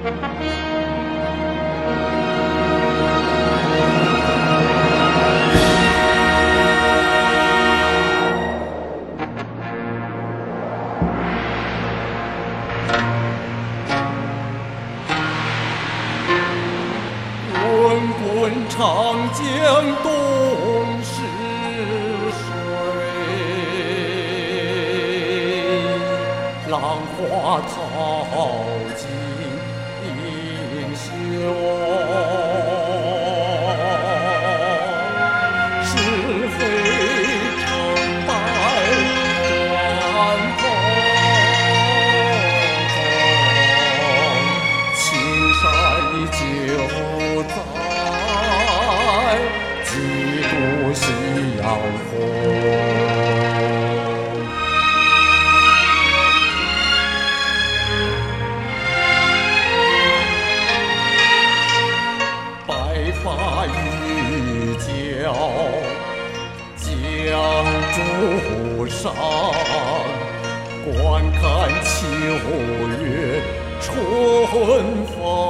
滚滚长江东逝水浪花淘尽。我。上，观看秋月春风。